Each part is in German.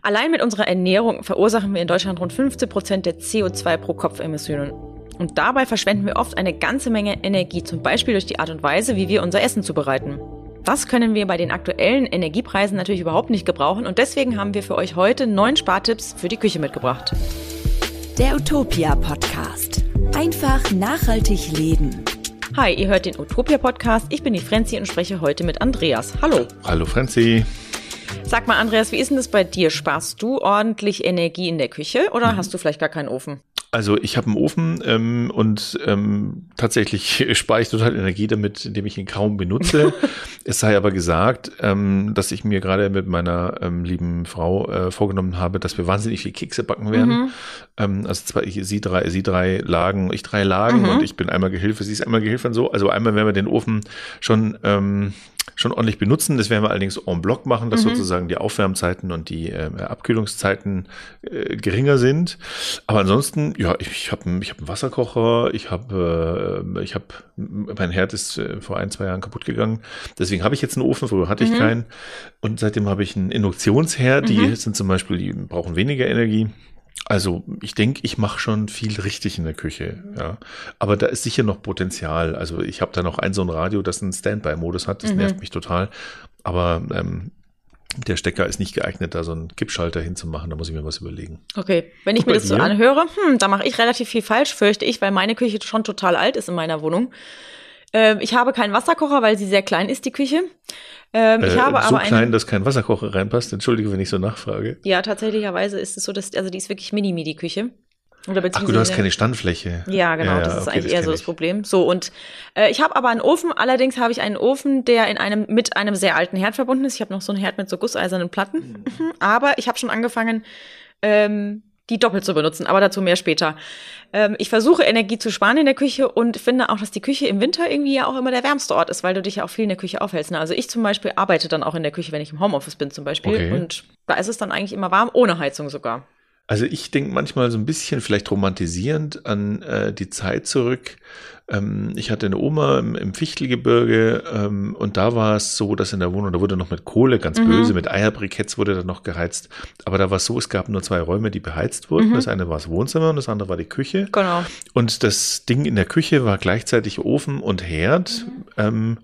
Allein mit unserer Ernährung verursachen wir in Deutschland rund 15 Prozent der CO2 pro Kopf Emissionen. Und dabei verschwenden wir oft eine ganze Menge Energie, zum Beispiel durch die Art und Weise, wie wir unser Essen zubereiten. Das können wir bei den aktuellen Energiepreisen natürlich überhaupt nicht gebrauchen und deswegen haben wir für euch heute neun Spartipps für die Küche mitgebracht. Der Utopia Podcast. Einfach nachhaltig leben. Hi, ihr hört den Utopia Podcast. Ich bin die Frenzi und spreche heute mit Andreas. Hallo. Hallo Frenzi. Sag mal, Andreas, wie ist denn das bei dir? Sparst du ordentlich Energie in der Küche oder mhm. hast du vielleicht gar keinen Ofen? Also ich habe einen Ofen ähm, und ähm, tatsächlich spare ich total Energie damit, indem ich ihn kaum benutze. es sei aber gesagt, ähm, dass ich mir gerade mit meiner ähm, lieben Frau äh, vorgenommen habe, dass wir wahnsinnig viel Kekse backen werden. Mhm. Ähm, also zwar ich, sie drei, sie drei Lagen, ich drei Lagen mhm. und ich bin einmal Gehilfe, sie ist einmal Gehilfe und so. Also einmal werden wir den Ofen schon ähm, schon ordentlich benutzen. Das werden wir allerdings en bloc machen, dass mhm. sozusagen die Aufwärmzeiten und die äh, Abkühlungszeiten äh, geringer sind. Aber ansonsten, ja, ich, ich habe ich hab einen Wasserkocher, ich habe, äh, ich habe, mein Herd ist äh, vor ein, zwei Jahren kaputt gegangen. Deswegen habe ich jetzt einen Ofen, früher hatte ich mhm. keinen. Und seitdem habe ich einen Induktionsherd, die mhm. sind zum Beispiel, die brauchen weniger Energie. Also ich denke, ich mache schon viel richtig in der Küche, ja. Aber da ist sicher noch Potenzial. Also ich habe da noch ein so ein Radio, das einen Standby-Modus hat. Das mhm. nervt mich total. Aber ähm, der Stecker ist nicht geeignet, da so einen Kippschalter hinzumachen. Da muss ich mir was überlegen. Okay, wenn ich mir das so anhöre, hm, da mache ich relativ viel falsch, fürchte ich, weil meine Küche schon total alt ist in meiner Wohnung. Ähm, ich habe keinen Wasserkocher, weil sie sehr klein ist, die Küche. Ähm, ich äh, habe so aber klein, einen, dass kein Wasserkocher reinpasst. Entschuldige, wenn ich so nachfrage. Ja, tatsächlicherweise ist es so, dass also die ist wirklich mini mini Küche. Oder Ach gut, du hast keine Standfläche. Ja, genau, ja, das ist okay, eigentlich das eher so das Problem. So, und äh, ich habe aber einen Ofen, allerdings habe ich einen Ofen, der in einem mit einem sehr alten Herd verbunden ist. Ich habe noch so einen Herd mit so gusseisernen Platten. Mhm. Aber ich habe schon angefangen, ähm, die doppelt zu benutzen, aber dazu mehr später. Ähm, ich versuche Energie zu sparen in der Küche und finde auch, dass die Küche im Winter irgendwie ja auch immer der wärmste Ort ist, weil du dich ja auch viel in der Küche aufhältst. Ne? Also ich zum Beispiel arbeite dann auch in der Küche, wenn ich im Homeoffice bin zum Beispiel. Okay. Und da ist es dann eigentlich immer warm, ohne Heizung sogar. Also ich denke manchmal so ein bisschen vielleicht romantisierend an äh, die Zeit zurück. Ähm, ich hatte eine Oma im, im Fichtelgebirge ähm, und da war es so, dass in der Wohnung, da wurde noch mit Kohle, ganz mhm. böse, mit Eierbriketts wurde da noch geheizt. Aber da war es so, es gab nur zwei Räume, die beheizt wurden. Mhm. Das eine war das Wohnzimmer und das andere war die Küche. Genau. Und das Ding in der Küche war gleichzeitig Ofen und Herd. Mhm. Ähm,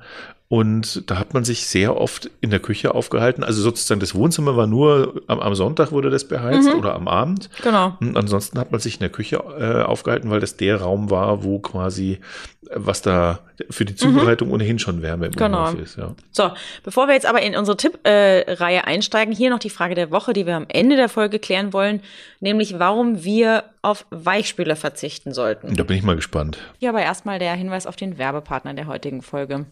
und da hat man sich sehr oft in der Küche aufgehalten. Also sozusagen das Wohnzimmer war nur am, am Sonntag wurde das beheizt mhm. oder am Abend. Genau. Und ansonsten hat man sich in der Küche äh, aufgehalten, weil das der Raum war, wo quasi äh, was da für die Zubereitung mhm. ohnehin schon Wärme im genau. ist. Ja. So, bevor wir jetzt aber in unsere Tipp-Reihe äh, einsteigen, hier noch die Frage der Woche, die wir am Ende der Folge klären wollen, nämlich warum wir auf Weichspüler verzichten sollten. Da bin ich mal gespannt. Ja, aber erstmal der Hinweis auf den Werbepartner der heutigen Folge.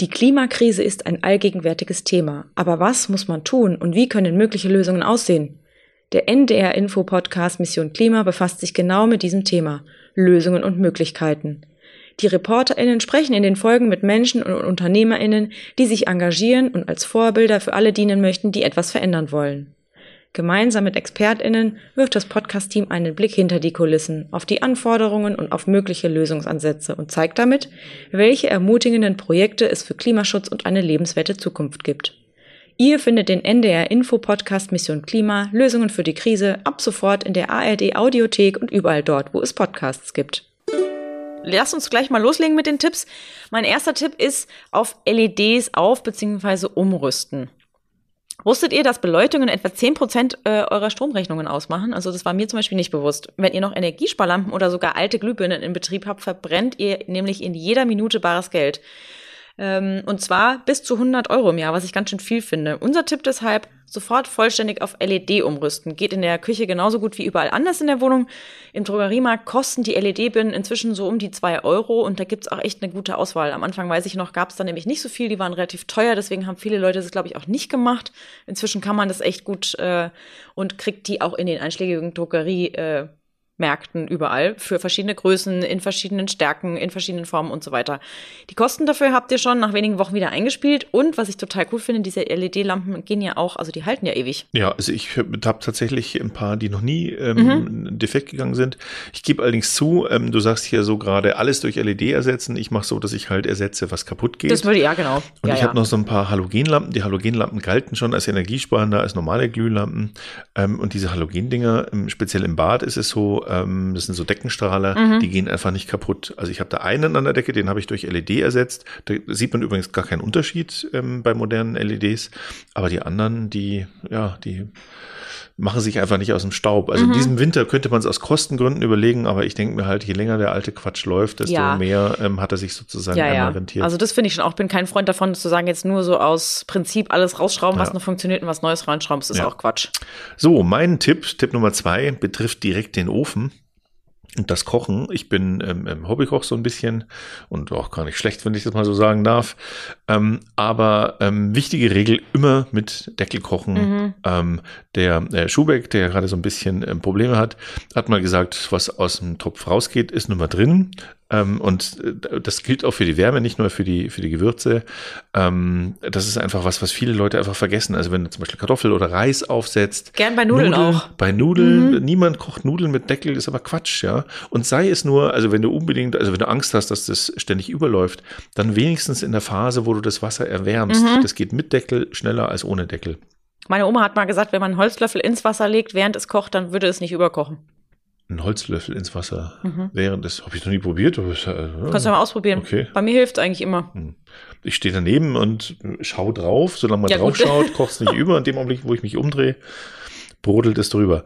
Die Klimakrise ist ein allgegenwärtiges Thema. Aber was muss man tun und wie können mögliche Lösungen aussehen? Der NDR Info Podcast Mission Klima befasst sich genau mit diesem Thema. Lösungen und Möglichkeiten. Die ReporterInnen sprechen in den Folgen mit Menschen und UnternehmerInnen, die sich engagieren und als Vorbilder für alle dienen möchten, die etwas verändern wollen. Gemeinsam mit ExpertInnen wirft das Podcast-Team einen Blick hinter die Kulissen, auf die Anforderungen und auf mögliche Lösungsansätze und zeigt damit, welche ermutigenden Projekte es für Klimaschutz und eine lebenswerte Zukunft gibt. Ihr findet den NDR Info Podcast Mission Klima Lösungen für die Krise ab sofort in der ARD Audiothek und überall dort, wo es Podcasts gibt. Lass uns gleich mal loslegen mit den Tipps. Mein erster Tipp ist auf LEDs auf bzw. umrüsten. Wusstet ihr, dass Beleuchtungen etwa 10% äh, eurer Stromrechnungen ausmachen? Also das war mir zum Beispiel nicht bewusst. Wenn ihr noch Energiesparlampen oder sogar alte Glühbirnen in Betrieb habt, verbrennt ihr nämlich in jeder Minute bares Geld. Ähm, und zwar bis zu 100 Euro im Jahr, was ich ganz schön viel finde. Unser Tipp deshalb, sofort vollständig auf LED umrüsten. Geht in der Küche genauso gut wie überall anders in der Wohnung. Im Drogeriemarkt kosten die LED-Birnen inzwischen so um die zwei Euro und da gibt's auch echt eine gute Auswahl. Am Anfang weiß ich noch, gab's da nämlich nicht so viel, die waren relativ teuer, deswegen haben viele Leute das, glaube ich, auch nicht gemacht. Inzwischen kann man das echt gut äh, und kriegt die auch in den einschlägigen Drogerie. Äh, Märkten überall für verschiedene Größen, in verschiedenen Stärken, in verschiedenen Formen und so weiter. Die Kosten dafür habt ihr schon nach wenigen Wochen wieder eingespielt und was ich total cool finde, diese LED-Lampen gehen ja auch, also die halten ja ewig. Ja, also ich habe tatsächlich ein paar, die noch nie ähm, mhm. defekt gegangen sind. Ich gebe allerdings zu, ähm, du sagst hier so gerade alles durch LED ersetzen. Ich mache so, dass ich halt ersetze, was kaputt geht. Das würde ja genau. Und ja, ich ja. habe noch so ein paar Halogenlampen. Die Halogenlampen galten schon als energiesparender als normale Glühlampen. Ähm, und diese Halogendinger, ähm, speziell im Bad ist es so, ähm, das sind so Deckenstrahler, Mhm. die gehen einfach nicht kaputt. Also ich habe da einen an der Decke, den habe ich durch LED ersetzt. Da sieht man übrigens gar keinen Unterschied ähm, bei modernen LEDs. Aber die anderen, die, ja, die machen sich einfach nicht aus dem Staub. Also Mhm. in diesem Winter könnte man es aus Kostengründen überlegen, aber ich denke mir halt, je länger der alte Quatsch läuft, desto Ja. mehr ähm, hat er sich sozusagen Ja, einmal ja. rentiert. Also das finde ich schon auch. Ich bin kein Freund davon, zu sagen, jetzt nur so aus Prinzip alles rausschrauben, was Ja. noch funktioniert und was Neues reinschrauben. Das ist auch Quatsch. So, mein Tipp, Tipp Nummer zwei, betrifft direkt den Ofen. Und das Kochen, ich bin ähm, ähm, Hobbykoch so ein bisschen und auch gar nicht schlecht, wenn ich das mal so sagen darf. Ähm, aber ähm, wichtige Regel, immer mit Deckel kochen. Mhm. Ähm, der äh, Schubeck, der gerade so ein bisschen ähm, Probleme hat, hat mal gesagt, was aus dem Topf rausgeht, ist nun mal drin. Ähm, und äh, das gilt auch für die Wärme, nicht nur für die, für die Gewürze. Ähm, das ist einfach was, was viele Leute einfach vergessen. Also wenn du zum Beispiel Kartoffel oder Reis aufsetzt. Gern bei Nudeln auch. Bei Nudeln, niemand kocht Nudeln mit Deckel, ist aber Quatsch, ja. Und sei es nur, also wenn du unbedingt, also wenn du Angst hast, dass das ständig überläuft, dann wenigstens in der Phase, wo du das Wasser erwärmst. Das geht mit Deckel schneller als ohne Deckel. Meine Oma hat mal gesagt, wenn man einen Holzlöffel ins Wasser legt, während es kocht, dann würde es nicht überkochen. Ein Holzlöffel ins Wasser während das, habe ich noch nie probiert. Aber, äh, Mhm. Kannst du mal ausprobieren. Okay. Bei mir hilft eigentlich immer. Ich stehe daneben und schau drauf. Solange man Ja, drauf gut. schaut, kocht es nicht über. In dem Augenblick, wo ich mich umdrehe, brodelt es drüber.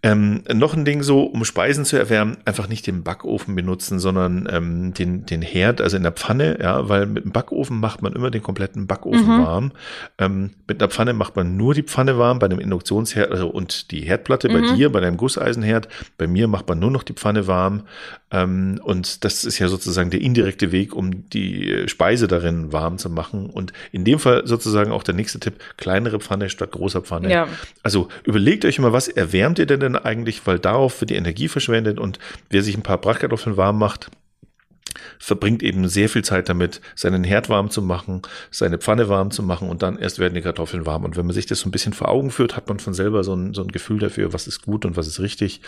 Ähm, noch ein Ding so, um Speisen zu erwärmen, einfach nicht den Backofen benutzen, sondern ähm, den, den Herd, also in der Pfanne, ja, weil mit dem Backofen macht man immer den kompletten Backofen Mhm. warm. Ähm, mit einer Pfanne macht man nur die Pfanne warm, bei einem Induktionsherd, also und die Herdplatte Mhm. bei dir, bei deinem Gusseisenherd, bei mir macht man nur noch die Pfanne warm. Ähm, und das ist ja sozusagen der indirekte Weg, um die äh, Speise darin warm zu machen. Und in dem Fall sozusagen auch der nächste Tipp, kleinere Pfanne statt großer Pfanne. Ja. Also überlegt euch immer, was erwärmt ihr denn, denn eigentlich, weil darauf wird die Energie verschwendet und wer sich ein paar Bratkartoffeln warm macht, verbringt eben sehr viel Zeit damit, seinen Herd warm zu machen, seine Pfanne warm zu machen und dann erst werden die Kartoffeln warm. Und wenn man sich das so ein bisschen vor Augen führt, hat man von selber so ein, so ein Gefühl dafür, was ist gut und was ist richtig.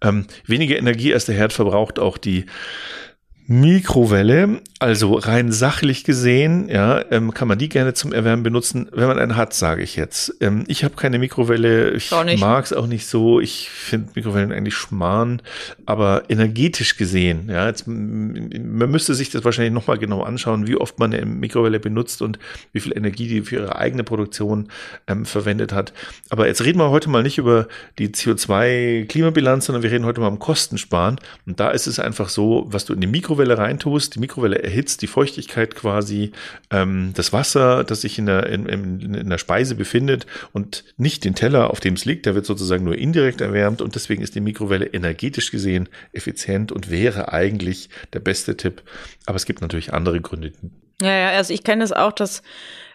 Ähm, weniger Energie als der Herd verbraucht auch die Mikrowelle, also rein sachlich gesehen, ja, ähm, kann man die gerne zum Erwärmen benutzen, wenn man eine hat, sage ich jetzt. Ähm, ich habe keine Mikrowelle, ich mag es auch nicht so. Ich finde Mikrowellen eigentlich schmarrn, aber energetisch gesehen, ja, jetzt, man müsste sich das wahrscheinlich nochmal genau anschauen, wie oft man eine Mikrowelle benutzt und wie viel Energie die für ihre eigene Produktion ähm, verwendet hat. Aber jetzt reden wir heute mal nicht über die CO2-Klimabilanz, sondern wir reden heute mal um Kostensparen. Und da ist es einfach so, was du in die Mikrowelle reintust, die Mikrowelle erhitzt die Feuchtigkeit quasi, ähm, das Wasser, das sich in der, in, in, in der Speise befindet und nicht den Teller, auf dem es liegt, der wird sozusagen nur indirekt erwärmt und deswegen ist die Mikrowelle energetisch gesehen effizient und wäre eigentlich der beste Tipp. Aber es gibt natürlich andere Gründe. Ja, ja, also ich kenne das auch, dass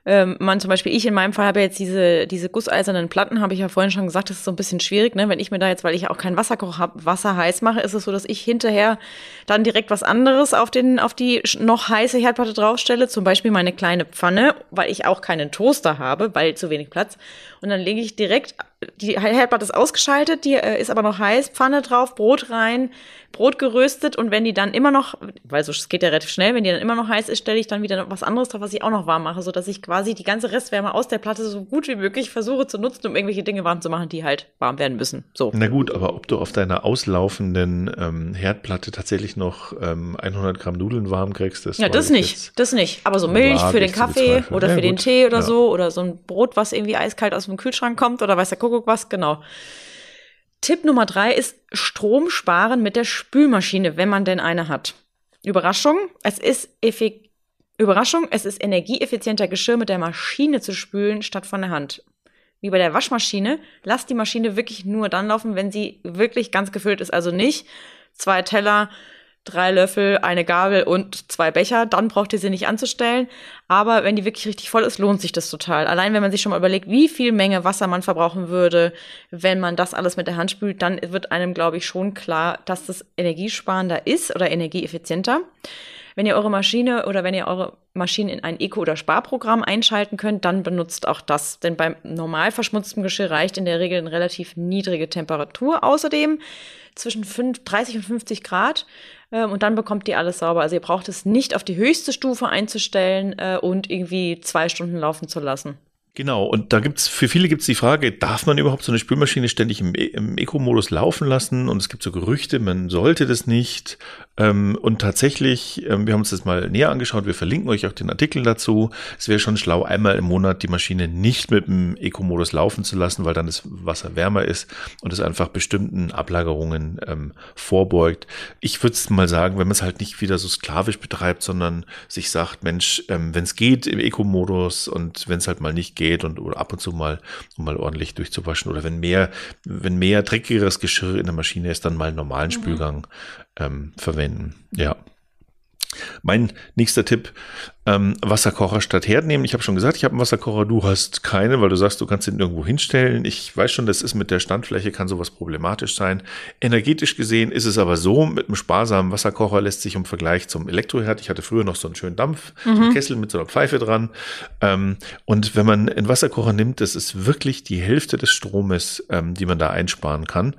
ähm, man zum Beispiel, ich in meinem Fall habe jetzt diese, diese gusseisernen Platten, habe ich ja vorhin schon gesagt, das ist so ein bisschen schwierig, ne? Wenn ich mir da jetzt, weil ich auch keinen Wasserkocher habe, Wasser heiß mache, ist es so, dass ich hinterher dann direkt was anderes auf den, auf die noch heiße Herdplatte draufstelle, zum Beispiel meine kleine Pfanne, weil ich auch keinen Toaster habe, weil zu wenig Platz. Und dann lege ich direkt, die Herdplatte ist ausgeschaltet, die äh, ist aber noch heiß, Pfanne drauf, Brot rein, Brot geröstet und wenn die dann immer noch, weil so es geht ja relativ schnell, wenn die dann immer noch heiß ist, stelle ich dann wieder was anderes drauf, was ich auch noch warm mache, so dass ich quasi die ganze Restwärme aus der Platte so gut wie möglich versuche zu nutzen, um irgendwelche Dinge warm zu machen, die halt warm werden müssen. So. Na gut, aber ob du auf deiner auslaufenden ähm, Herdplatte tatsächlich noch ähm, 100 Gramm Nudeln warm kriegst, das Ja, das nicht, das nicht. Aber so Milch für den Kaffee oder Ja, für den gut. Tee oder Ja. so oder so ein Brot, was irgendwie eiskalt aus dem Kühlschrank kommt oder weiß der Kuckuck was, genau. Tipp Nummer drei ist Strom sparen mit der Spülmaschine, wenn man denn eine hat. Überraschung, es ist effik Überraschung, es ist energieeffizienter Geschirr mit der Maschine zu spülen statt von der Hand. Wie bei der Waschmaschine, lasst die Maschine wirklich nur dann laufen, wenn sie wirklich ganz gefüllt ist. Also nicht zwei Teller, drei Löffel, eine Gabel und zwei Becher, dann braucht ihr sie nicht anzustellen. Aber wenn die wirklich richtig voll ist, lohnt sich das total. Allein wenn man sich schon mal überlegt, wie viel Menge Wasser man verbrauchen würde, wenn man das alles mit der Hand spült, dann wird einem, glaube ich, schon klar, dass das energiesparender ist oder energieeffizienter. Wenn ihr eure Maschine oder wenn ihr eure Maschine in ein Eco- oder Sparprogramm einschalten könnt, dann benutzt auch das. Denn beim normal verschmutzten Geschirr reicht in der Regel eine relativ niedrige Temperatur. Außerdem zwischen 5, 30 und 50 Grad. Ähm, und dann bekommt ihr alles sauber. Also ihr braucht es nicht auf die höchste Stufe einzustellen äh, und irgendwie zwei Stunden laufen zu lassen. Genau, und da gibt's für viele gibt's die Frage, darf man überhaupt so eine Spülmaschine ständig im, e-, im Eco-Modus laufen lassen? Und es gibt so Gerüchte, man sollte das nicht. Ähm, und tatsächlich, ähm, wir haben uns das mal näher angeschaut, wir verlinken euch auch den Artikel dazu. Es wäre schon schlau, einmal im Monat die Maschine nicht mit dem Eco-Modus laufen zu lassen, weil dann das Wasser wärmer ist und es einfach bestimmten Ablagerungen ähm, vorbeugt. Ich würde mal sagen, wenn man es halt nicht wieder so sklavisch betreibt, sondern sich sagt, Mensch, ähm, wenn es geht im Eco-Modus und wenn es halt mal nicht geht und oder ab und zu mal, um mal ordentlich durchzuwaschen oder wenn mehr, wenn mehr dreckigeres Geschirr in der Maschine ist, dann mal einen normalen mhm. Spülgang ähm, verwenden. Ja. Mein nächster Tipp, ähm, Wasserkocher statt Herd nehmen. Ich habe schon gesagt, ich habe einen Wasserkocher, du hast keinen, weil du sagst, du kannst ihn irgendwo hinstellen. Ich weiß schon, das ist mit der Standfläche, kann sowas problematisch sein. Energetisch gesehen ist es aber so, mit einem sparsamen Wasserkocher lässt sich im Vergleich zum Elektroherd, ich hatte früher noch so einen schönen Dampf, mhm. so einen Kessel mit so einer Pfeife dran. Ähm, und wenn man einen Wasserkocher nimmt, das ist wirklich die Hälfte des Stromes, ähm, die man da einsparen kann.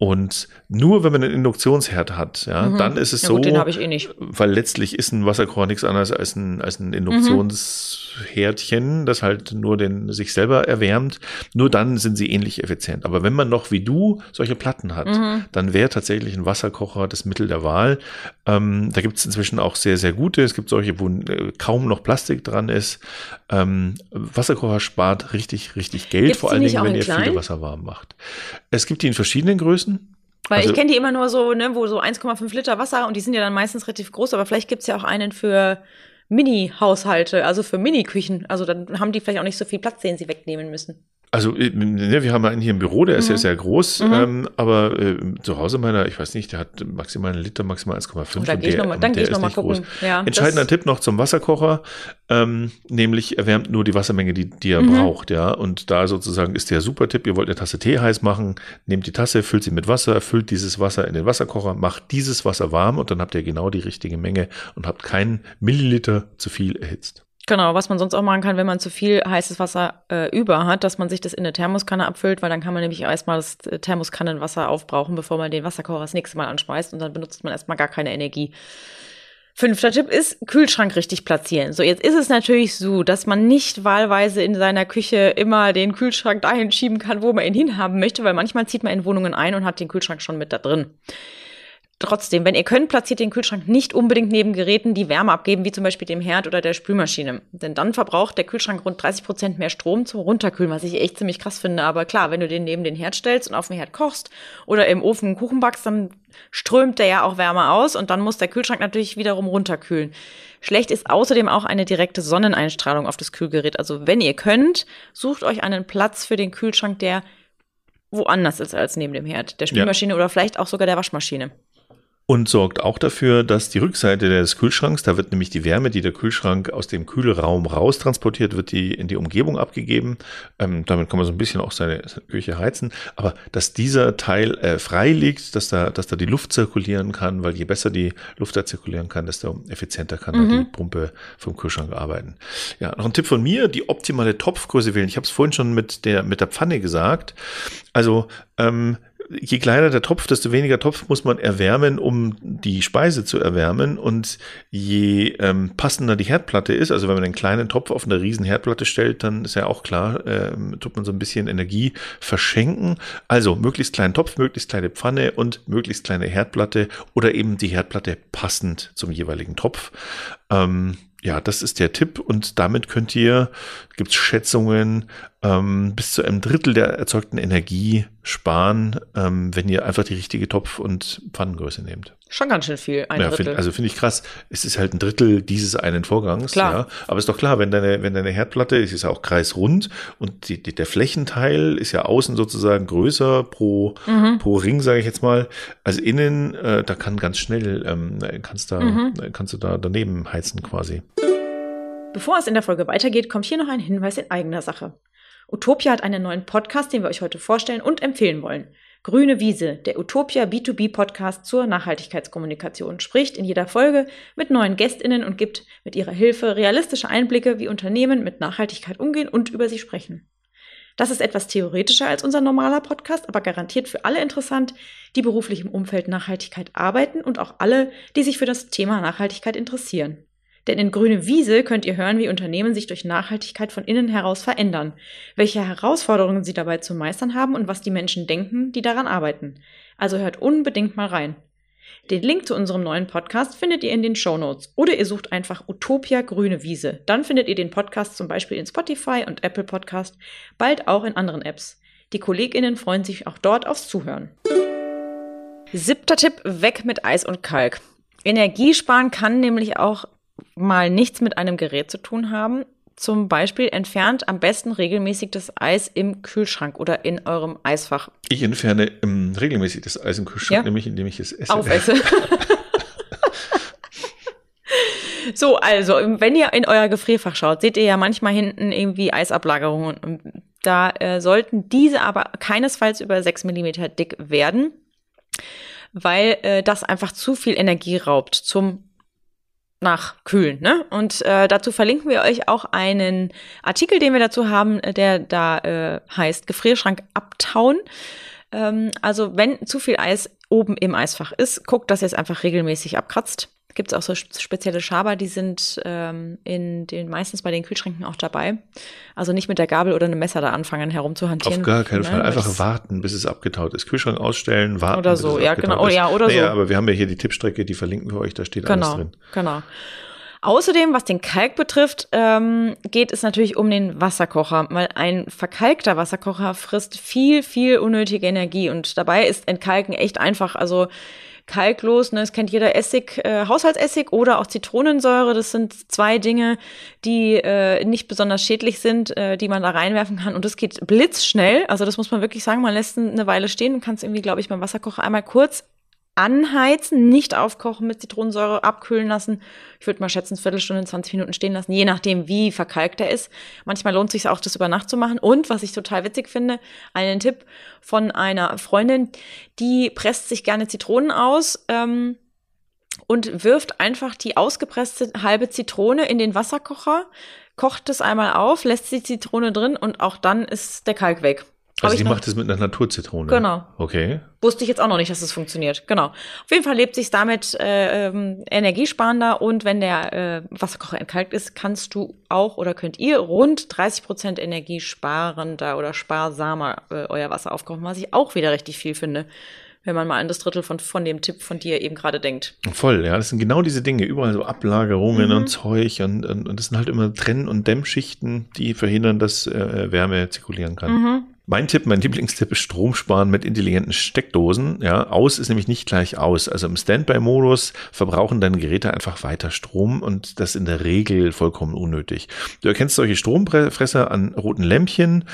Und nur wenn man einen Induktionsherd hat, ja, mhm. dann ist es ja, so, gut, ich eh nicht. weil letztlich ist ein Wasserkocher nichts anderes als ein, als ein Induktionsherdchen, das halt nur den sich selber erwärmt. Nur dann sind sie ähnlich effizient. Aber wenn man noch wie du solche Platten hat, mhm. dann wäre tatsächlich ein Wasserkocher das Mittel der Wahl. Ähm, da gibt es inzwischen auch sehr, sehr gute. Es gibt solche, wo äh, kaum noch Plastik dran ist. Ähm, Wasserkocher spart richtig, richtig Geld, Gibt's vor allen Dingen, wenn ihr viel Wasser warm macht. Es gibt die in verschiedenen Größen. Weil also, ich kenne die immer nur so, ne, wo so 1,5 Liter Wasser und die sind ja dann meistens relativ groß, aber vielleicht gibt's ja auch einen für Mini-Haushalte, also für Mini-Küchen. Also dann haben die vielleicht auch nicht so viel Platz, den sie wegnehmen müssen. Also äh, ne, wir haben einen hier im Büro, der ist mhm. ja sehr groß, mhm. ähm, aber äh, zu Hause meiner, ich weiß nicht, der hat maximal einen Liter, maximal 1,5. Dann gehe ich nochmal geh ich noch mal gucken. Ja, Entscheidender Tipp noch zum Wasserkocher, ähm, nämlich erwärmt nur die Wassermenge, die, die er mhm. braucht, ja. Und da sozusagen ist der super Tipp, ihr wollt eine Tasse Tee heiß machen, nehmt die Tasse, füllt sie mit Wasser, füllt dieses Wasser in den Wasserkocher, macht dieses Wasser warm und dann habt ihr genau die richtige Menge und habt keinen Milliliter zu viel erhitzt. Genau, was man sonst auch machen kann, wenn man zu viel heißes Wasser äh, über hat, dass man sich das in eine Thermoskanne abfüllt, weil dann kann man nämlich erstmal das äh, Thermoskannenwasser aufbrauchen, bevor man den Wasserkocher das nächste Mal anschmeißt und dann benutzt man erstmal gar keine Energie. Fünfter Tipp ist, Kühlschrank richtig platzieren. So, jetzt ist es natürlich so, dass man nicht wahlweise in seiner Küche immer den Kühlschrank dahin schieben kann, wo man ihn hinhaben möchte, weil manchmal zieht man in Wohnungen ein und hat den Kühlschrank schon mit da drin. Trotzdem, wenn ihr könnt, platziert den Kühlschrank nicht unbedingt neben Geräten, die Wärme abgeben, wie zum Beispiel dem Herd oder der Spülmaschine. Denn dann verbraucht der Kühlschrank rund 30 Prozent mehr Strom zum Runterkühlen, was ich echt ziemlich krass finde. Aber klar, wenn du den neben den Herd stellst und auf dem Herd kochst oder im Ofen einen Kuchen backst, dann strömt der ja auch Wärme aus und dann muss der Kühlschrank natürlich wiederum runterkühlen. Schlecht ist außerdem auch eine direkte Sonneneinstrahlung auf das Kühlgerät. Also wenn ihr könnt, sucht euch einen Platz für den Kühlschrank, der woanders ist als neben dem Herd, der Spülmaschine ja. oder vielleicht auch sogar der Waschmaschine und sorgt auch dafür, dass die Rückseite des Kühlschranks, da wird nämlich die Wärme, die der Kühlschrank aus dem Kühlraum raus transportiert, wird die in die Umgebung abgegeben. Ähm, damit kann man so ein bisschen auch seine, seine Küche heizen. Aber dass dieser Teil äh, frei liegt, dass da, dass da die Luft zirkulieren kann, weil je besser die Luft da zirkulieren kann, desto effizienter kann mhm. die Pumpe vom Kühlschrank arbeiten. Ja, noch ein Tipp von mir, die optimale Topfgröße wählen. Ich habe es vorhin schon mit der, mit der Pfanne gesagt. Also ähm, je kleiner der Topf, desto weniger Topf muss man erwärmen, um die Speise zu erwärmen. Und je ähm, passender die Herdplatte ist, also wenn man einen kleinen Topf auf eine riesen Herdplatte stellt, dann ist ja auch klar, ähm, tut man so ein bisschen Energie verschenken. Also möglichst kleinen Topf, möglichst kleine Pfanne und möglichst kleine Herdplatte oder eben die Herdplatte passend zum jeweiligen Topf. Ähm, ja, das ist der Tipp und damit könnt ihr, gibt's Schätzungen, ähm, bis zu einem Drittel der erzeugten Energie sparen, ähm, wenn ihr einfach die richtige Topf- und Pfannengröße nehmt. Schon ganz schön viel, ein ja, Drittel. Find, also finde ich krass. Es ist halt ein Drittel dieses einen Vorgangs. Klar. Ja. Aber ist doch klar, wenn deine, wenn deine Herdplatte ist, ist ja auch kreisrund und die, die, der Flächenteil ist ja außen sozusagen größer pro, Mhm. pro Ring, sage ich jetzt mal. Also innen, äh, da kann ganz schnell, ähm, kannst, da, Mhm. kannst du da daneben heizen quasi. Bevor es in der Folge weitergeht, kommt hier noch ein Hinweis in eigener Sache. Utopia hat einen neuen Podcast, den wir euch heute vorstellen und empfehlen wollen. Grüne Wiese, der Utopia B2B Podcast zur Nachhaltigkeitskommunikation, spricht in jeder Folge mit neuen GästInnen und gibt mit ihrer Hilfe realistische Einblicke, wie Unternehmen mit Nachhaltigkeit umgehen und über sie sprechen. Das ist etwas theoretischer als unser normaler Podcast, aber garantiert für alle interessant, die beruflich im Umfeld Nachhaltigkeit arbeiten und auch alle, die sich für das Thema Nachhaltigkeit interessieren. Denn in Grüne Wiese könnt ihr hören, wie Unternehmen sich durch Nachhaltigkeit von innen heraus verändern, welche Herausforderungen sie dabei zu meistern haben und was die Menschen denken, die daran arbeiten. Also hört unbedingt mal rein. Den Link zu unserem neuen Podcast findet ihr in den Show Notes oder ihr sucht einfach Utopia Grüne Wiese. Dann findet ihr den Podcast zum Beispiel in Spotify und Apple Podcast, bald auch in anderen Apps. Die KollegInnen freuen sich auch dort aufs Zuhören. Siebter Tipp, weg mit Eis und Kalk. Energiesparen kann nämlich auch mal nichts mit einem Gerät zu tun haben. Zum Beispiel entfernt am besten regelmäßig das Eis im Kühlschrank oder in eurem Eisfach. Ich entferne ähm, regelmäßig das Eis im Kühlschrank, Ja. nämlich indem ich es esse. Aufesse. so, also, wenn ihr in euer Gefrierfach schaut, seht ihr ja manchmal hinten irgendwie Eisablagerungen. Und Da äh, sollten diese aber keinesfalls über 6 mm dick werden, weil äh, das einfach zu viel Energie raubt zum Nachkühlen. Ne? Und äh, dazu verlinken wir euch auch einen Artikel, den wir dazu haben, äh, der da äh, heißt Gefrierschrank abtauen. Ähm, also wenn zu viel Eis oben im Eisfach ist, guckt, dass ihr es einfach regelmäßig abkratzt. Gibt es auch so spezielle Schaber, die sind ähm, in den meistens bei den Kühlschränken auch dabei. Also nicht mit der Gabel oder einem Messer da anfangen herumzuhantieren. Auf gar keinen ne? Fall. Einfach warten, bis es abgetaut ist. Kühlschrank ausstellen, warten. Oder bis so, es ja, genau. Oh, ja, oder naja, so. aber wir haben ja hier die Tippstrecke, die verlinken wir euch, da steht alles Genau, drin. genau. Außerdem, was den Kalk betrifft, ähm, geht es natürlich um den Wasserkocher, weil ein verkalkter Wasserkocher frisst viel, viel unnötige Energie und dabei ist Entkalken echt einfach. Also kalklos, ne, das kennt jeder Essig, äh, Haushaltsessig oder auch Zitronensäure. Das sind zwei Dinge, die äh, nicht besonders schädlich sind, äh, die man da reinwerfen kann. Und das geht blitzschnell. Also das muss man wirklich sagen. Man lässt eine Weile stehen und kann es irgendwie, glaube ich, beim Wasserkocher einmal kurz anheizen, nicht aufkochen mit Zitronensäure, abkühlen lassen. Ich würde mal schätzen, Viertelstunde, 20 Minuten stehen lassen, je nachdem, wie verkalkt er ist. Manchmal lohnt es sich auch, das über Nacht zu machen. Und was ich total witzig finde, einen Tipp von einer Freundin, die presst sich gerne Zitronen aus. Ähm, und wirft einfach die ausgepresste halbe Zitrone in den Wasserkocher, kocht es einmal auf, lässt die Zitrone drin und auch dann ist der Kalk weg. Also noch- macht es mit einer Naturzitrone. Genau. Okay. Wusste ich jetzt auch noch nicht, dass es funktioniert. Genau. Auf jeden Fall lebt sich damit äh, ähm, energiesparender und wenn der äh, Wasserkocher entkalkt ist, kannst du auch oder könnt ihr rund 30 Prozent energiesparender oder sparsamer äh, euer Wasser aufkochen, was ich auch wieder richtig viel finde, wenn man mal an das Drittel von, von dem Tipp von dir eben gerade denkt. Voll, ja. Das sind genau diese Dinge. Überall so Ablagerungen Mhm. und Zeug und, und, und das sind halt immer Trenn- und Dämmschichten, die verhindern, dass äh, Wärme zirkulieren kann. Mhm. Mein Tipp, mein Lieblingstipp ist Strom sparen mit intelligenten Steckdosen. Ja, aus ist nämlich nicht gleich aus. Also im Standby-Modus verbrauchen deine Geräte einfach weiter Strom und das in der Regel vollkommen unnötig. Du erkennst solche Stromfresser an roten Lämpchen.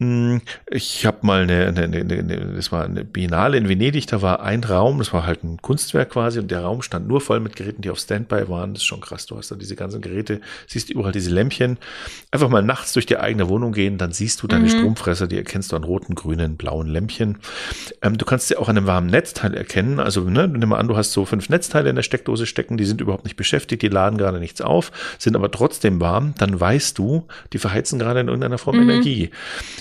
Hm, Ich habe mal eine, eine, eine, eine, das war eine Biennale in Venedig, da war ein Raum, das war halt ein Kunstwerk quasi und der Raum stand nur voll mit Geräten, die auf Standby waren. Das ist schon krass. Du hast da diese ganzen Geräte, siehst überall diese Lämpchen. Einfach mal nachts durch die eigene Wohnung gehen, dann siehst du deine Mhm. Stromfresser, die erkennst du an roten, grünen, blauen Lämpchen. Ähm, du kannst sie auch an einem warmen Netzteil erkennen. Also ne, nimm mal an, du hast so fünf Netzteile in der Steckdose stecken, die sind überhaupt nicht beschäftigt, die laden gerade nichts auf, sind aber trotzdem warm, dann weißt du, die verheizen gerade in irgendeiner Form Mhm. Energie.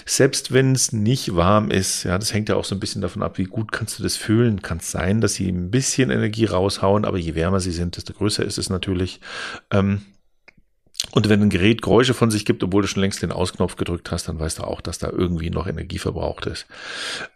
Selbst wenn es nicht warm ist, ja, das hängt ja auch so ein bisschen davon ab, wie gut kannst du das fühlen. Kann es sein, dass sie ein bisschen Energie raushauen, aber je wärmer sie sind, desto größer ist es natürlich. Ähm, und wenn ein Gerät Geräusche von sich gibt, obwohl du schon längst den Ausknopf gedrückt hast, dann weißt du auch, dass da irgendwie noch Energie verbraucht ist.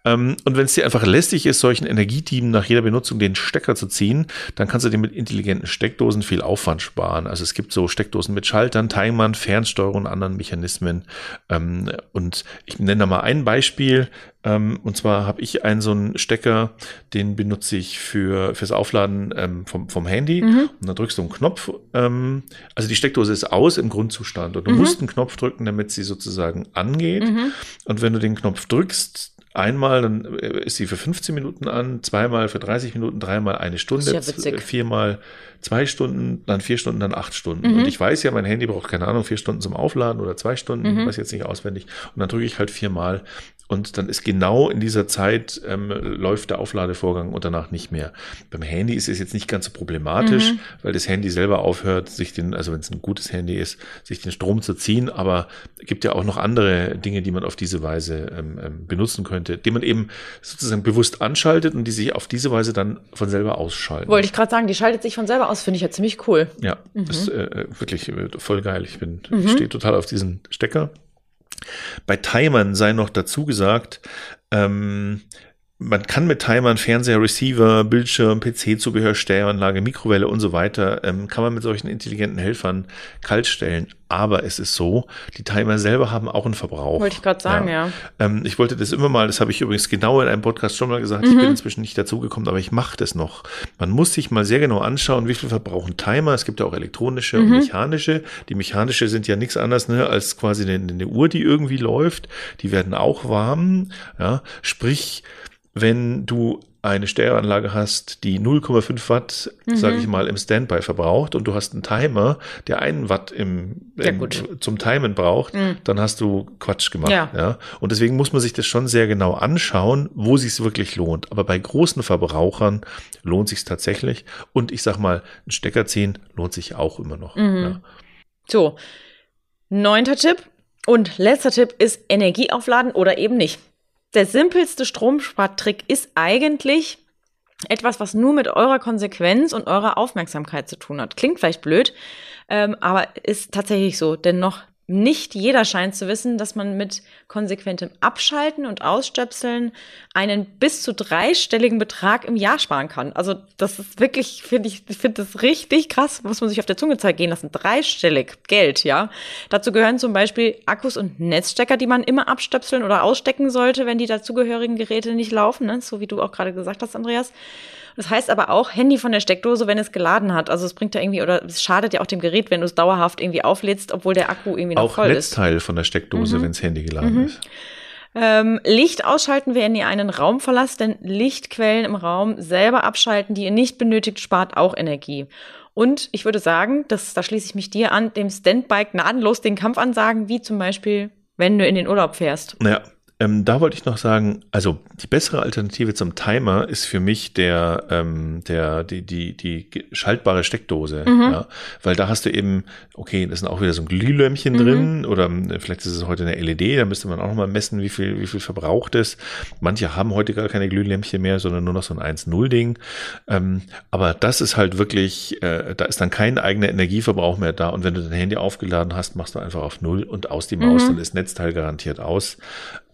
Ähm, und wenn es dir einfach lästig ist, solchen Energiedieben nach jeder Benutzung den Stecker zu ziehen, dann kannst du dir mit intelligenten Steckdosen viel Aufwand sparen. Also es gibt so Steckdosen mit Schaltern, Timern, Fernsteuerung und anderen Mechanismen. Ähm, und ich nenne da mal ein Beispiel. Ähm, und zwar habe ich einen so einen Stecker, den benutze ich für fürs Aufladen ähm, vom, vom Handy. Mhm. Und dann drückst du einen Knopf. Ähm, also die Steckdose ist aus im Grundzustand und du Mhm. musst einen Knopf drücken, damit sie sozusagen angeht. Mhm. Und wenn du den Knopf drückst, einmal, dann äh, ist sie für 15 Minuten an, zweimal für 30 Minuten, dreimal eine Stunde, ja viermal zwei Stunden, dann vier Stunden, dann acht Stunden. Mhm. Und ich weiß ja, mein Handy braucht keine Ahnung, vier Stunden zum Aufladen oder zwei Stunden, Mhm. weiß jetzt nicht auswendig. Und dann drücke ich halt viermal. Und dann ist genau in dieser Zeit ähm, läuft der Aufladevorgang und danach nicht mehr. Beim Handy ist es jetzt nicht ganz so problematisch, Mhm. weil das Handy selber aufhört, sich den, also wenn es ein gutes Handy ist, sich den Strom zu ziehen. Aber es gibt ja auch noch andere Dinge, die man auf diese Weise ähm, ähm, benutzen könnte, die man eben sozusagen bewusst anschaltet und die sich auf diese Weise dann von selber ausschalten. Wollte ich gerade sagen, die schaltet sich von selber aus, finde ich ja ziemlich cool. Ja, das ist äh, wirklich äh, voll geil. Ich bin, Mhm. ich stehe total auf diesen Stecker. Bei Timern sei noch dazu gesagt, ähm, man kann mit Timern Fernseher, Receiver, Bildschirm, PC-Zubehör, Stereoanlage, Mikrowelle und so weiter, ähm, kann man mit solchen intelligenten Helfern kalt stellen. Aber es ist so, die Timer selber haben auch einen Verbrauch. Wollte ich gerade sagen, ja. Ähm, ich wollte das immer mal, das habe ich übrigens genau in einem Podcast schon mal gesagt, ich bin inzwischen nicht dazugekommen, aber ich mache das noch. Man muss sich mal sehr genau anschauen, wie viel verbrauchen Timer. Es gibt ja auch elektronische und mechanische. Die mechanische sind ja nichts anderes ne, als quasi eine, eine Uhr, die irgendwie läuft. Die werden auch warm. Ja, sprich, wenn du eine Stereoanlage hast, die 0,5 Watt, sage ich mal, im Standby verbraucht und du hast einen Timer, der einen Watt im, im zum Timen braucht, dann hast du Quatsch gemacht. Ja. Ja. Und deswegen muss man sich das schon sehr genau anschauen, wo sich es wirklich lohnt. Aber bei großen Verbrauchern lohnt sich tatsächlich. Und ich sag mal, ein Stecker ziehen lohnt sich auch immer noch. Mhm. Ja. So, neunter Tipp und letzter Tipp ist Energie aufladen oder eben nicht. Der simpelste Stromspartrick ist eigentlich etwas, was nur mit eurer Konsequenz und eurer Aufmerksamkeit zu tun hat. Klingt vielleicht blöd, ähm, aber ist tatsächlich so. Denn noch nicht jeder scheint zu wissen, dass man mit konsequentem Abschalten und Ausstöpseln einen bis zu dreistelligen Betrag im Jahr sparen kann. Also das ist wirklich, finde ich, finde das richtig krass, muss man sich auf der Zunge gehen lassen. Dreistellig Geld, ja. Dazu gehören zum Beispiel Akkus und Netzstecker, die man immer abstöpseln oder ausstecken sollte, wenn die dazugehörigen Geräte nicht laufen, ne? so wie du auch gerade gesagt hast, Andreas. Das heißt aber auch Handy von der Steckdose, wenn es geladen hat. Also es bringt ja irgendwie, oder es schadet ja auch dem Gerät, wenn du es dauerhaft irgendwie auflädst, obwohl der Akku irgendwie noch Auch voll ist. Netzteil von der Steckdose, Mhm. wenns Handy geladen ist. Ähm, Licht ausschalten, wenn ihr einen Raum verlasst, denn Lichtquellen im Raum selber abschalten, die ihr nicht benötigt, spart auch Energie. Und ich würde sagen, das, da schließe ich mich dir an, dem Standby gnadenlos den Kampf ansagen, wie zum Beispiel, wenn du in den Urlaub fährst. Naja, ähm, da wollte ich noch sagen, also die bessere Alternative zum Timer ist für mich der, ähm, der, die, die, die schaltbare Steckdose. Ja, weil da hast du eben, okay, da sind auch wieder so ein Glühlämpchen drin oder ähm, vielleicht ist es heute eine LED, da müsste man auch nochmal messen, wie viel, wie viel verbraucht es. Manche haben heute gar keine Glühlämpchen mehr, sondern nur noch so ein 1-0-Ding. Ähm, aber das ist halt wirklich, äh, da ist dann kein eigener Energieverbrauch mehr da. Und wenn du dein Handy aufgeladen hast, machst du einfach auf Null und aus die Maus, dann ist Netzteil garantiert aus.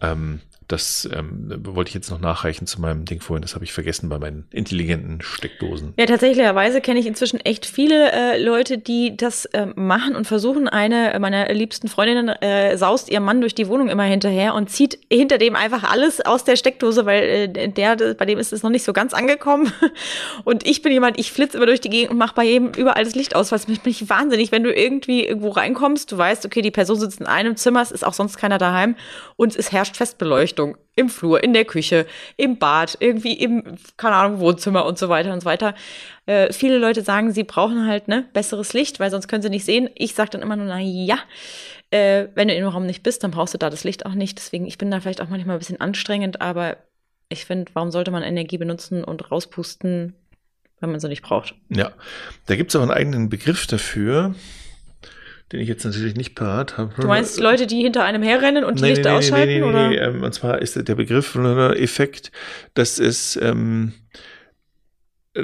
Ähm, um, das ähm, wollte ich jetzt noch nachreichen zu meinem Ding vorhin. Das habe ich vergessen bei meinen intelligenten Steckdosen. Ja, tatsächlicherweise kenne ich inzwischen echt viele äh, Leute, die das ähm, machen und versuchen. Eine meiner liebsten Freundinnen äh, saust ihr Mann durch die Wohnung immer hinterher und zieht hinter dem einfach alles aus der Steckdose, weil äh, der, bei dem ist es noch nicht so ganz angekommen. Und ich bin jemand, ich flitze immer durch die Gegend und mache bei jedem überall das Licht aus, weil es mich wahnsinnig, wenn du irgendwie irgendwo reinkommst, du weißt, okay, die Person sitzt in einem Zimmer, es ist auch sonst keiner daheim und es herrscht Festbeleuchtung im Flur, in der Küche, im Bad, irgendwie im, keine Ahnung, Wohnzimmer und so weiter und so weiter. Äh, viele Leute sagen, sie brauchen halt ne besseres Licht, weil sonst können sie nicht sehen. Ich sage dann immer nur, na ja, äh, wenn du in dem Raum nicht bist, dann brauchst du da das Licht auch nicht. Deswegen, ich bin da vielleicht auch manchmal ein bisschen anstrengend, aber ich finde, warum sollte man Energie benutzen und rauspusten, wenn man sie nicht braucht? Ja, da gibt es auch einen eigenen Begriff dafür, den ich jetzt natürlich nicht parat habe. Du meinst Leute, die hinter einem herrennen und die Lichter ausschalten? Nee, nee, oder? nee, ähm, und zwar ist der Begriff oder Effekt, dass es ähm,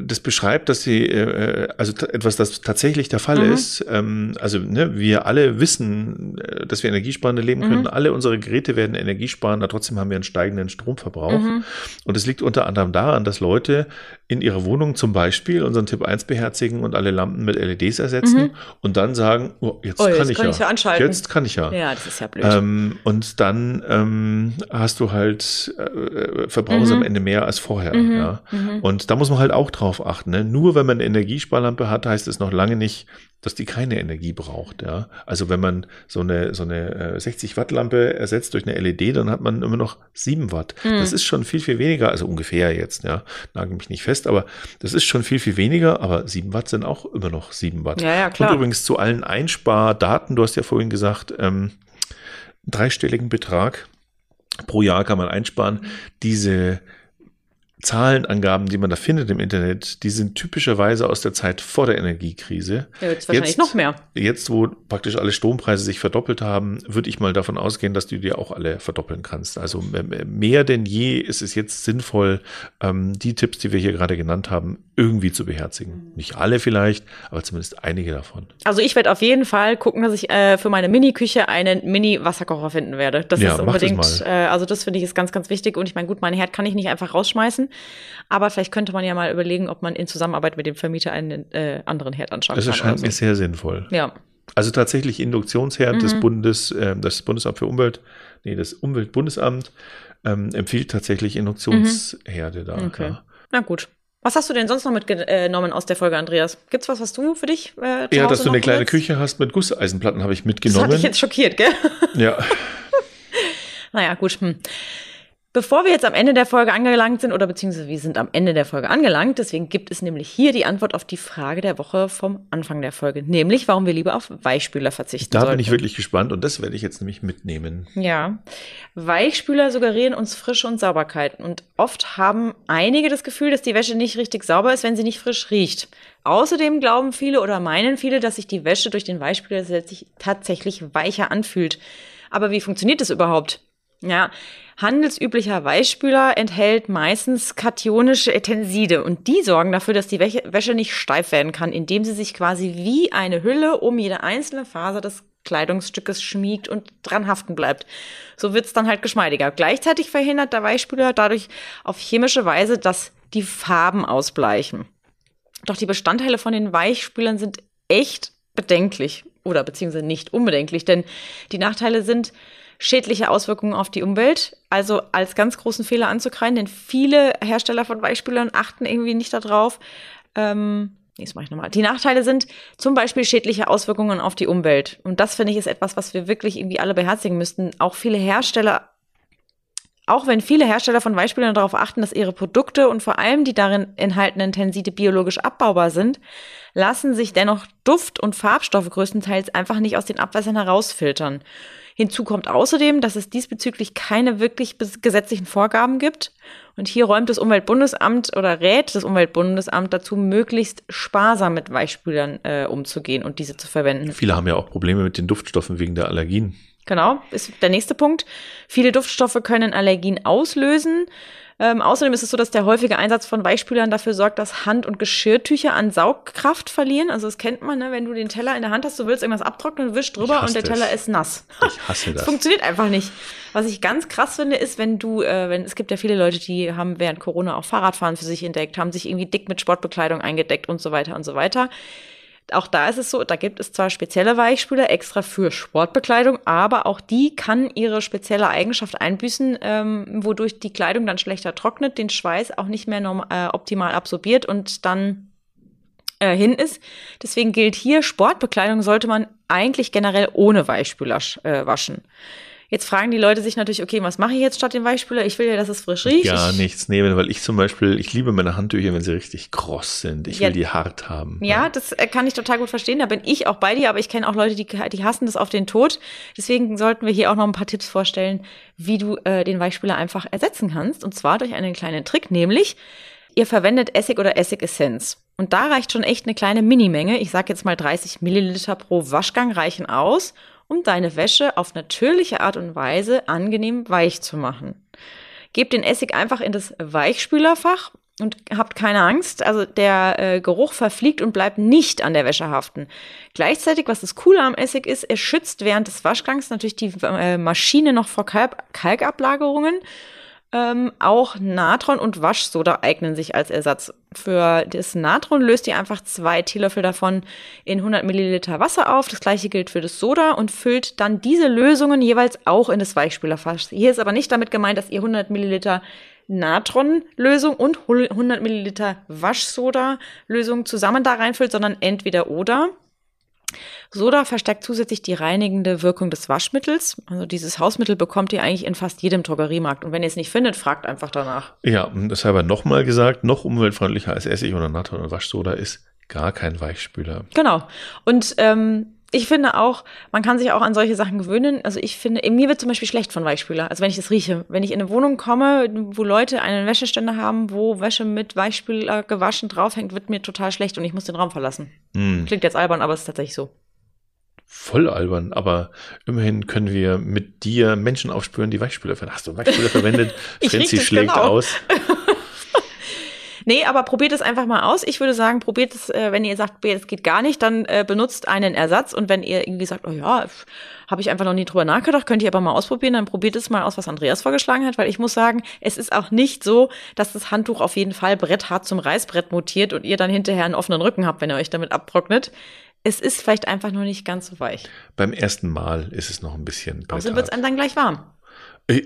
das beschreibt, dass sie, äh, also etwas, das tatsächlich der Fall mhm. ist. Ähm, also ne, wir alle wissen, äh, dass wir energiesparende leben können. Mhm. Alle unsere Geräte werden energiesparender, trotzdem haben wir einen steigenden Stromverbrauch. Mhm. Und es liegt unter anderem daran, dass Leute in ihrer Wohnung zum Beispiel unseren Tipp 1 beherzigen und alle Lampen mit LEDs ersetzen mhm. und dann sagen, oh, jetzt, oh, jetzt kann ich kann ja. Ich ja jetzt kann ich ja. Ja, das ist ja blöd. Ähm, und dann ähm, hast du halt äh, verbrauchst am mhm. Ende mehr als vorher. Mhm. Ja. Und da muss man halt auch drauf drauf achten. Ne? Nur wenn man eine Energiesparlampe hat, heißt es noch lange nicht, dass die keine Energie braucht. Ja? Also wenn man so eine, so eine 60 äh, Watt Lampe ersetzt durch eine LED, dann hat man immer noch 7 Watt. Mhm. Das ist schon viel, viel weniger, also ungefähr jetzt, ja, nagel mich nicht fest, aber das ist schon viel, viel weniger, aber 7 Watt sind auch immer noch 7 Watt. Ja, ja, klar. Und übrigens zu allen Einspardaten, du hast ja vorhin gesagt, ähm, dreistelligen Betrag pro Jahr kann man einsparen. Diese Zahlenangaben, die man da findet im Internet, die sind typischerweise aus der Zeit vor der Energiekrise. Ja, jetzt wahrscheinlich jetzt, noch mehr. Jetzt, wo praktisch alle Strompreise sich verdoppelt haben, würde ich mal davon ausgehen, dass du dir auch alle verdoppeln kannst. Also mehr denn je ist es jetzt sinnvoll, ähm, die Tipps, die wir hier gerade genannt haben, irgendwie zu beherzigen. Nicht alle vielleicht, aber zumindest einige davon. Also ich werde auf jeden Fall gucken, dass ich äh, für meine Mini-Küche einen Mini-Wasserkocher finden werde. Das ja, ist unbedingt, das äh, also das finde ich ist ganz, ganz wichtig. Und ich meine, gut, mein Herd kann ich nicht einfach rausschmeißen. Aber vielleicht könnte man ja mal überlegen, ob man in Zusammenarbeit mit dem Vermieter einen äh, anderen Herd anschauen das kann. Das erscheint so. mir sehr sinnvoll. Ja. Also tatsächlich Induktionsherd mhm. des Bundes, äh, das Bundesamt für Umwelt, nee, das Umweltbundesamt ähm, empfiehlt tatsächlich Induktionsherde mhm. da. Okay. Ja. Na gut. Was hast du denn sonst noch mitgenommen aus der Folge, Andreas? Gibt's was, was du für dich? Äh, ja, dass du eine kleine willst? Küche hast mit Gusseisenplatten, habe ich mitgenommen. Das hat dich jetzt schockiert, gell? Ja. naja, gut. Hm. Bevor wir jetzt am Ende der Folge angelangt sind, oder beziehungsweise wir sind am Ende der Folge angelangt, deswegen gibt es nämlich hier die Antwort auf die Frage der Woche vom Anfang der Folge, nämlich warum wir lieber auf Weichspüler verzichten Da sollten. bin ich wirklich gespannt und das werde ich jetzt nämlich mitnehmen. Ja, Weichspüler suggerieren uns Frische und Sauberkeit und oft haben einige das Gefühl, dass die Wäsche nicht richtig sauber ist, wenn sie nicht frisch riecht. Außerdem glauben viele oder meinen viele, dass sich die Wäsche durch den Weichspüler tatsächlich weicher anfühlt. Aber wie funktioniert das überhaupt? Ja, handelsüblicher Weichspüler enthält meistens kationische Tenside und die sorgen dafür, dass die Wäsche nicht steif werden kann, indem sie sich quasi wie eine Hülle um jede einzelne Faser des Kleidungsstückes schmiegt und dran haften bleibt. So wird's dann halt geschmeidiger. Gleichzeitig verhindert der Weichspüler dadurch auf chemische Weise, dass die Farben ausbleichen. Doch die Bestandteile von den Weichspülern sind echt bedenklich oder beziehungsweise nicht unbedenklich, denn die Nachteile sind, schädliche Auswirkungen auf die Umwelt, also als ganz großen Fehler anzukreiden, denn viele Hersteller von Weichspülern achten irgendwie nicht darauf. Ähm, nee, das mache ich nochmal. Die Nachteile sind zum Beispiel schädliche Auswirkungen auf die Umwelt. Und das finde ich ist etwas, was wir wirklich irgendwie alle beherzigen müssten. Auch viele Hersteller auch wenn viele Hersteller von Weichspülern darauf achten, dass ihre Produkte und vor allem die darin enthaltenen Tenside biologisch abbaubar sind, lassen sich dennoch Duft- und Farbstoffe größtenteils einfach nicht aus den Abwässern herausfiltern. Hinzu kommt außerdem, dass es diesbezüglich keine wirklich gesetzlichen Vorgaben gibt. Und hier räumt das Umweltbundesamt oder rät das Umweltbundesamt dazu, möglichst sparsam mit Weichspülern äh, umzugehen und diese zu verwenden. Viele haben ja auch Probleme mit den Duftstoffen wegen der Allergien. Genau, ist der nächste Punkt. Viele Duftstoffe können Allergien auslösen. Ähm, außerdem ist es so, dass der häufige Einsatz von Weichspülern dafür sorgt, dass Hand- und Geschirrtücher an Saugkraft verlieren. Also das kennt man, ne? wenn du den Teller in der Hand hast, du willst irgendwas abtrocknen, wischst drüber und der Teller ist nass. Ich hasse das. das funktioniert einfach nicht. Was ich ganz krass finde, ist, wenn du, äh, wenn es gibt ja viele Leute, die haben während Corona auch Fahrradfahren für sich entdeckt, haben sich irgendwie dick mit Sportbekleidung eingedeckt und so weiter und so weiter. Auch da ist es so, da gibt es zwar spezielle Weichspüler extra für Sportbekleidung, aber auch die kann ihre spezielle Eigenschaft einbüßen, ähm, wodurch die Kleidung dann schlechter trocknet, den Schweiß auch nicht mehr äh, optimal absorbiert und dann äh, hin ist. Deswegen gilt hier, Sportbekleidung sollte man eigentlich generell ohne Weichspüler äh, waschen. Jetzt fragen die Leute sich natürlich, okay, was mache ich jetzt statt dem Weichspüler? Ich will ja, dass es frisch riecht. Gar nichts nehmen, weil ich zum Beispiel, ich liebe meine Handtücher, wenn sie richtig kross sind. Ich ja, will die hart haben. Ja, ja, das äh, kann ich total gut verstehen. Da bin ich auch bei dir, aber ich kenne auch Leute, die, die hassen das auf den Tod. Deswegen sollten wir hier auch noch ein paar Tipps vorstellen, wie du äh, den Weichspüler einfach ersetzen kannst. Und zwar durch einen kleinen Trick, nämlich ihr verwendet Essig oder Essigessenz. Und da reicht schon echt eine kleine Minimenge. Ich sage jetzt mal 30 Milliliter pro Waschgang reichen aus um deine Wäsche auf natürliche Art und Weise angenehm weich zu machen. Gib den Essig einfach in das Weichspülerfach und habt keine Angst. Also der äh, Geruch verfliegt und bleibt nicht an der Wäsche haften. Gleichzeitig, was das Coole am Essig ist, er schützt während des Waschgangs natürlich die äh, Maschine noch vor Kalk Kalkablagerungen. Ähm, auch Natron und Waschsoda eignen sich als Ersatz. Für das Natron löst ihr einfach zwei Teelöffel davon in 100 Milliliter Wasser auf. Das gleiche gilt für das Soda und füllt dann diese Lösungen jeweils auch in das Weichspülerfass. Hier ist aber nicht damit gemeint, dass ihr 100 Milliliter Natronlösung und 100 Milliliter Waschsoda-Lösung zusammen da reinfüllt, sondern entweder oder. Soda verstärkt zusätzlich die reinigende Wirkung des Waschmittels. Also dieses Hausmittel bekommt ihr eigentlich in fast jedem Drogeriemarkt. Und wenn ihr es nicht findet, fragt einfach danach. Ja, und das habe ich nochmal gesagt, noch umweltfreundlicher als Essig oder Natron und Waschsoda ist gar kein Weichspüler. Genau. Und ähm, ich finde auch, man kann sich auch an solche Sachen gewöhnen. Also ich finde, mir wird zum Beispiel schlecht von Weichspüler. Also wenn ich das rieche. Wenn ich in eine Wohnung komme, wo Leute einen Wäscheständer haben, wo Wäsche mit Weichspüler gewaschen draufhängt, wird mir total schlecht und ich muss den Raum verlassen. Hm. Klingt jetzt albern, aber es ist tatsächlich so. Voll albern, aber immerhin können wir mit dir Menschen aufspüren, die Weichspüler verwenden. Hast du Weichspüler verwendet? Franzi schlägt genau. aus. Nee, aber probiert es einfach mal aus. Ich würde sagen, probiert es, äh, wenn ihr sagt, es geht gar nicht, dann äh, benutzt einen Ersatz. Und wenn ihr irgendwie sagt, oh ja, habe ich einfach noch nie drüber nachgedacht, könnt ihr aber mal ausprobieren, dann probiert es mal aus, was Andreas vorgeschlagen hat, weil ich muss sagen, es ist auch nicht so, dass das Handtuch auf jeden Fall bretthart zum Reißbrett mutiert und ihr dann hinterher einen offenen Rücken habt, wenn ihr euch damit abtrocknet. Es ist vielleicht einfach nur nicht ganz so weich. Beim ersten Mal ist es noch ein bisschen. Außerdem wird es einem dann gleich warm.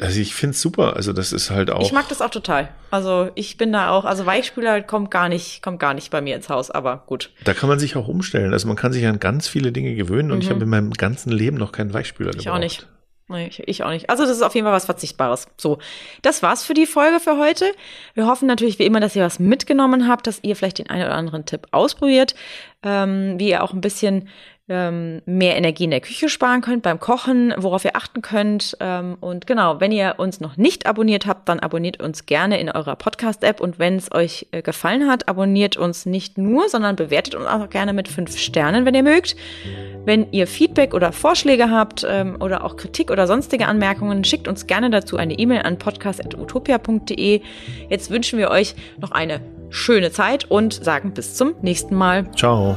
Also ich finde es super. Also das ist halt auch. Ich mag das auch total. Also ich bin da auch, also Weichspüler kommt gar nicht, kommt gar nicht bei mir ins Haus, aber gut. Da kann man sich auch umstellen. Also man kann sich an ganz viele Dinge gewöhnen und mhm. ich habe in meinem ganzen Leben noch keinen Weichspüler ich gebraucht. Ich auch nicht. Nee, ich, ich auch nicht. Also das ist auf jeden Fall was Verzichtbares. So, das war's für die Folge für heute. Wir hoffen natürlich wie immer, dass ihr was mitgenommen habt, dass ihr vielleicht den einen oder anderen Tipp ausprobiert, ähm, wie ihr auch ein bisschen ähm, mehr Energie in der Küche sparen könnt beim Kochen, worauf ihr achten könnt. Ähm, und genau, wenn ihr uns noch nicht abonniert habt, dann abonniert uns gerne in eurer Podcast-App. Und wenn es euch äh, gefallen hat, abonniert uns nicht nur, sondern bewertet uns auch gerne mit fünf Sternen, wenn ihr mögt. Wenn ihr Feedback oder Vorschläge habt ähm, oder auch Kritik oder sonstige Anmerkungen, schickt uns gerne dazu eine E-Mail an podcast.utopia.de. Jetzt wünschen wir euch noch eine schöne Zeit und sagen bis zum nächsten Mal. Ciao.